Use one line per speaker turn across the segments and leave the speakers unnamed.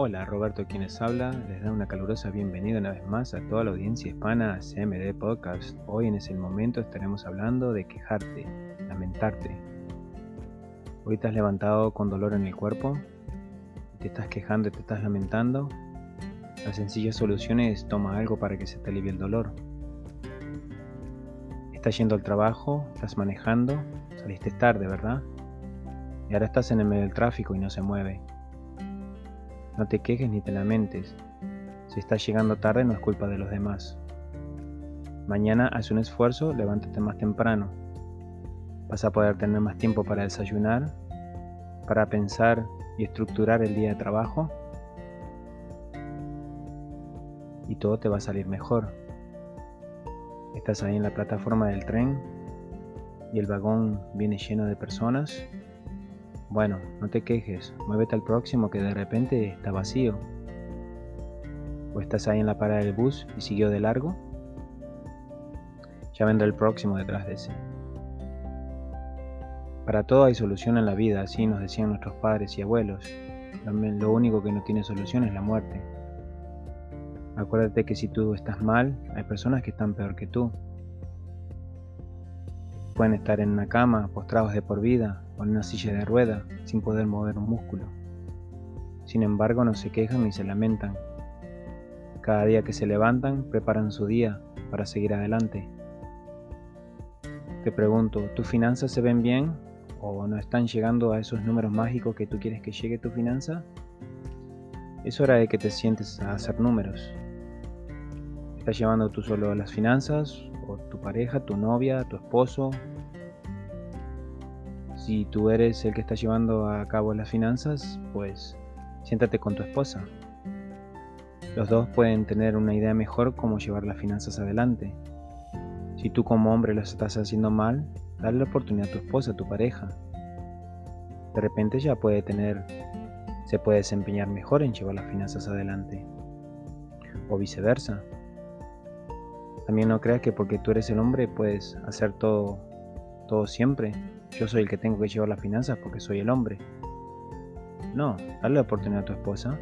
Hola, Roberto quienes habla, les da una calurosa bienvenida una vez más a toda la audiencia hispana a CMD Podcast. Hoy en ese momento estaremos hablando de quejarte, lamentarte. Hoy te has levantado con dolor en el cuerpo, te estás quejando te estás lamentando. La sencilla solución es toma algo para que se te alivie el dolor. Estás yendo al trabajo, estás manejando, saliste tarde, ¿verdad? Y ahora estás en el medio del tráfico y no se mueve. No te quejes ni te lamentes. Si estás llegando tarde no es culpa de los demás. Mañana haz un esfuerzo, levántate más temprano. Vas a poder tener más tiempo para desayunar, para pensar y estructurar el día de trabajo. Y todo te va a salir mejor. Estás ahí en la plataforma del tren y el vagón viene lleno de personas bueno, no te quejes, muévete al próximo que de repente está vacío. ¿O estás ahí en la parada del bus y siguió de largo? Ya vendrá el próximo detrás de ese. Para todo hay solución en la vida, así nos decían nuestros padres y abuelos. Lo único que no tiene solución es la muerte. Acuérdate que si tú estás mal, hay personas que están peor que tú. Pueden estar en una cama, postrados de por vida, o una silla de rueda sin poder mover un músculo. Sin embargo, no se quejan ni se lamentan. Cada día que se levantan, preparan su día para seguir adelante. Te pregunto, ¿tus finanzas se ven bien o no están llegando a esos números mágicos que tú quieres que llegue tu finanza? Es hora de que te sientes a hacer números. ¿Estás llevando tú solo las finanzas o tu pareja, tu novia, tu esposo, si tú eres el que está llevando a cabo las finanzas, pues siéntate con tu esposa. Los dos pueden tener una idea mejor cómo llevar las finanzas adelante. Si tú como hombre las estás haciendo mal, dale la oportunidad a tu esposa, a tu pareja. De repente ya puede tener, se puede desempeñar mejor en llevar las finanzas adelante. O viceversa. También no creas que porque tú eres el hombre puedes hacer todo, todo siempre yo soy el que tengo que llevar las finanzas porque soy el hombre. No, dale la oportunidad a tu esposa.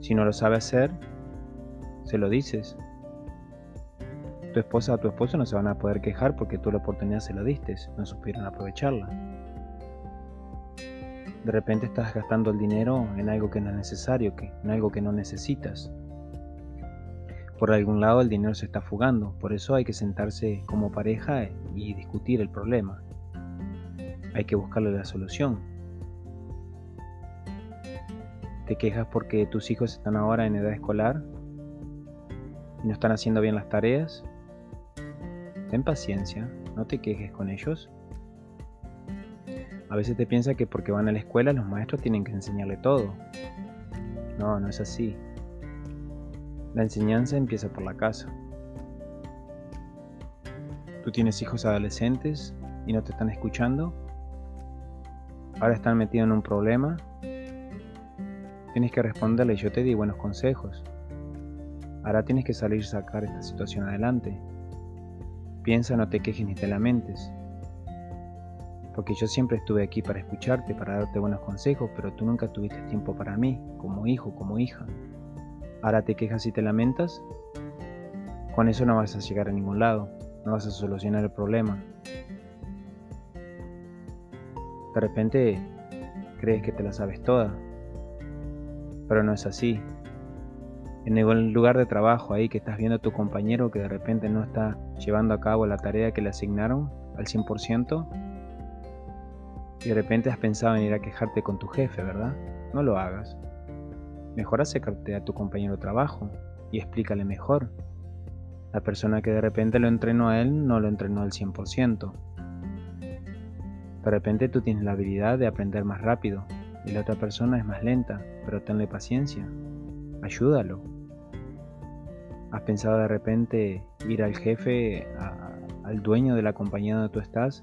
Si no lo sabe hacer, se lo dices. Tu esposa o tu esposo no se van a poder quejar porque tú la oportunidad se lo diste, no supieron aprovecharla. De repente estás gastando el dinero en algo que no es necesario, que, en algo que no necesitas. Por algún lado el dinero se está fugando, por eso hay que sentarse como pareja y discutir el problema. Hay que buscarle la solución. ¿Te quejas porque tus hijos están ahora en edad escolar y no están haciendo bien las tareas? Ten paciencia, no te quejes con ellos. A veces te piensas que porque van a la escuela los maestros tienen que enseñarle todo. No, no es así. La enseñanza empieza por la casa. ¿Tú tienes hijos adolescentes y no te están escuchando? Ahora están metidos en un problema. Tienes que responderle, yo te di buenos consejos. Ahora tienes que salir y sacar esta situación adelante. Piensa, no te quejes ni te lamentes. Porque yo siempre estuve aquí para escucharte, para darte buenos consejos, pero tú nunca tuviste tiempo para mí, como hijo, como hija. Ahora te quejas y te lamentas. Con eso no vas a llegar a ningún lado, no vas a solucionar el problema. De repente crees que te la sabes toda, pero no es así. En el lugar de trabajo ahí que estás viendo a tu compañero que de repente no está llevando a cabo la tarea que le asignaron al 100%, y de repente has pensado en ir a quejarte con tu jefe, ¿verdad? No lo hagas. Mejor acércate a tu compañero de trabajo y explícale mejor. La persona que de repente lo entrenó a él no lo entrenó al 100%. De repente tú tienes la habilidad de aprender más rápido y la otra persona es más lenta, pero tenle paciencia. Ayúdalo. ¿Has pensado de repente ir al jefe, al dueño de la compañía donde tú estás,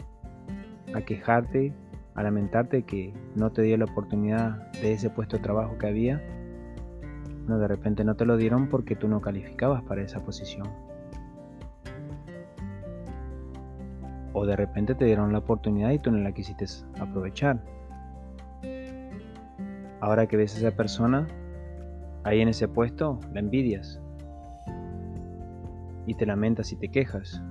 a quejarte, a lamentarte que no te dio la oportunidad de ese puesto de trabajo que había? No, de repente no te lo dieron porque tú no calificabas para esa posición. O de repente te dieron la oportunidad y tú no la quisiste aprovechar. Ahora que ves a esa persona ahí en ese puesto, la envidias y te lamentas y te quejas.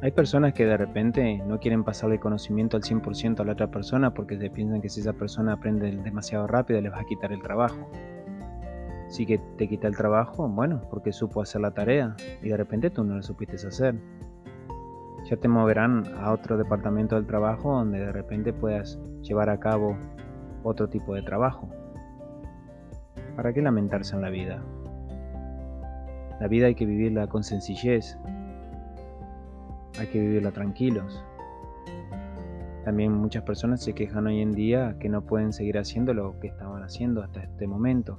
Hay personas que de repente no quieren pasarle conocimiento al 100% a la otra persona porque se piensan que si esa persona aprende demasiado rápido les va a quitar el trabajo. Si que te quita el trabajo, bueno, porque supo hacer la tarea y de repente tú no lo supiste hacer. Ya te moverán a otro departamento del trabajo donde de repente puedas llevar a cabo otro tipo de trabajo. ¿Para qué lamentarse en la vida? La vida hay que vivirla con sencillez, hay que vivirla tranquilos. También muchas personas se quejan hoy en día que no pueden seguir haciendo lo que estaban haciendo hasta este momento.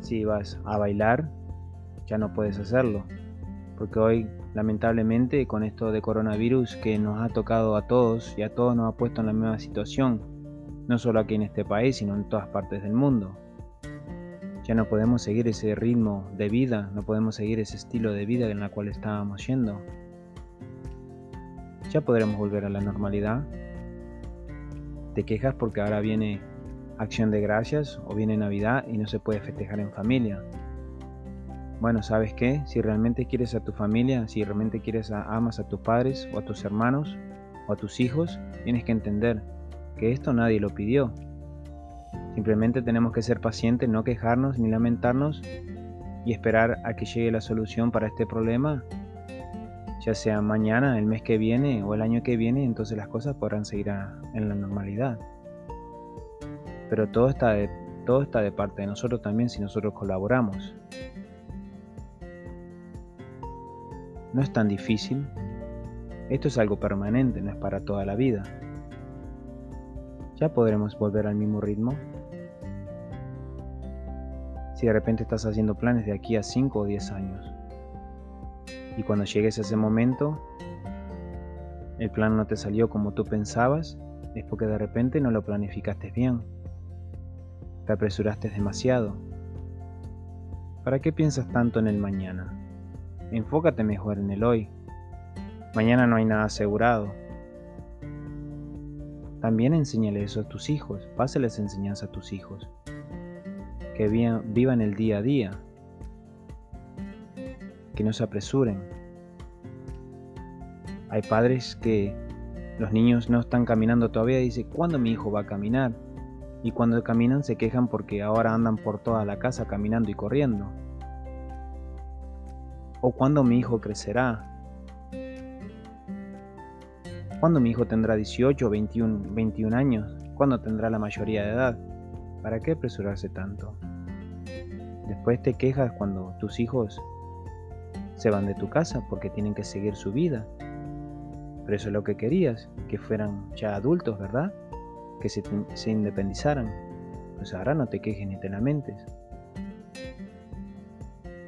Si vas a bailar, ya no puedes hacerlo, porque hoy lamentablemente con esto de coronavirus que nos ha tocado a todos y a todos nos ha puesto en la misma situación, no solo aquí en este país, sino en todas partes del mundo. Ya no podemos seguir ese ritmo de vida, no podemos seguir ese estilo de vida en la cual estábamos yendo. Ya podremos volver a la normalidad. Te quejas porque ahora viene acción de gracias o viene Navidad y no se puede festejar en familia. Bueno, ¿sabes qué? Si realmente quieres a tu familia, si realmente quieres a, amas a tus padres o a tus hermanos o a tus hijos, tienes que entender que esto nadie lo pidió, Simplemente tenemos que ser pacientes, no quejarnos ni lamentarnos y esperar a que llegue la solución para este problema, ya sea mañana, el mes que viene o el año que viene, entonces las cosas podrán seguir en la normalidad. Pero todo está, de, todo está de parte de nosotros también si nosotros colaboramos. No es tan difícil. Esto es algo permanente, no es para toda la vida. Ya podremos volver al mismo ritmo si de repente estás haciendo planes de aquí a 5 o 10 años. Y cuando llegues a ese momento, el plan no te salió como tú pensabas, es porque de repente no lo planificaste bien. Te apresuraste demasiado. ¿Para qué piensas tanto en el mañana? Enfócate mejor en el hoy. Mañana no hay nada asegurado. También enséñale eso a tus hijos, páseles enseñanza a tus hijos que vivan el día a día, que no se apresuren. Hay padres que los niños no están caminando todavía y dicen, ¿cuándo mi hijo va a caminar? Y cuando caminan se quejan porque ahora andan por toda la casa caminando y corriendo. ¿O cuándo mi hijo crecerá? ¿Cuándo mi hijo tendrá 18 o 21, 21 años? ¿Cuándo tendrá la mayoría de edad? ¿Para qué apresurarse tanto? Después te quejas cuando tus hijos se van de tu casa porque tienen que seguir su vida. Pero eso es lo que querías, que fueran ya adultos, ¿verdad? Que se, se independizaran. Pues ahora no te quejes ni te lamentes.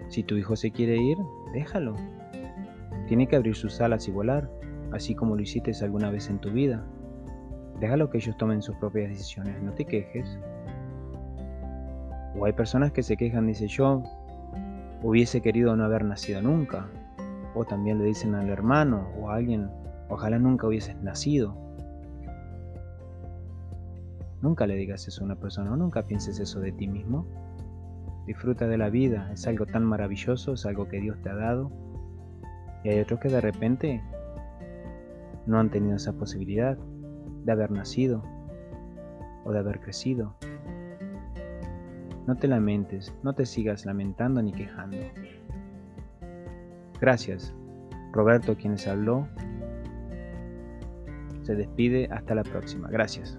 Si tu hijo se quiere ir, déjalo. Tiene que abrir sus alas y volar, así como lo hiciste alguna vez en tu vida. Déjalo que ellos tomen sus propias decisiones, no te quejes. O hay personas que se quejan, dice yo, hubiese querido no haber nacido nunca. O también le dicen al hermano o a alguien, ojalá nunca hubieses nacido. Nunca le digas eso a una persona, o nunca pienses eso de ti mismo. Disfruta de la vida, es algo tan maravilloso, es algo que Dios te ha dado. Y hay otros que de repente no han tenido esa posibilidad de haber nacido o de haber crecido. No te lamentes, no te sigas lamentando ni quejando. Gracias. Roberto, quien les habló, se despide. Hasta la próxima. Gracias.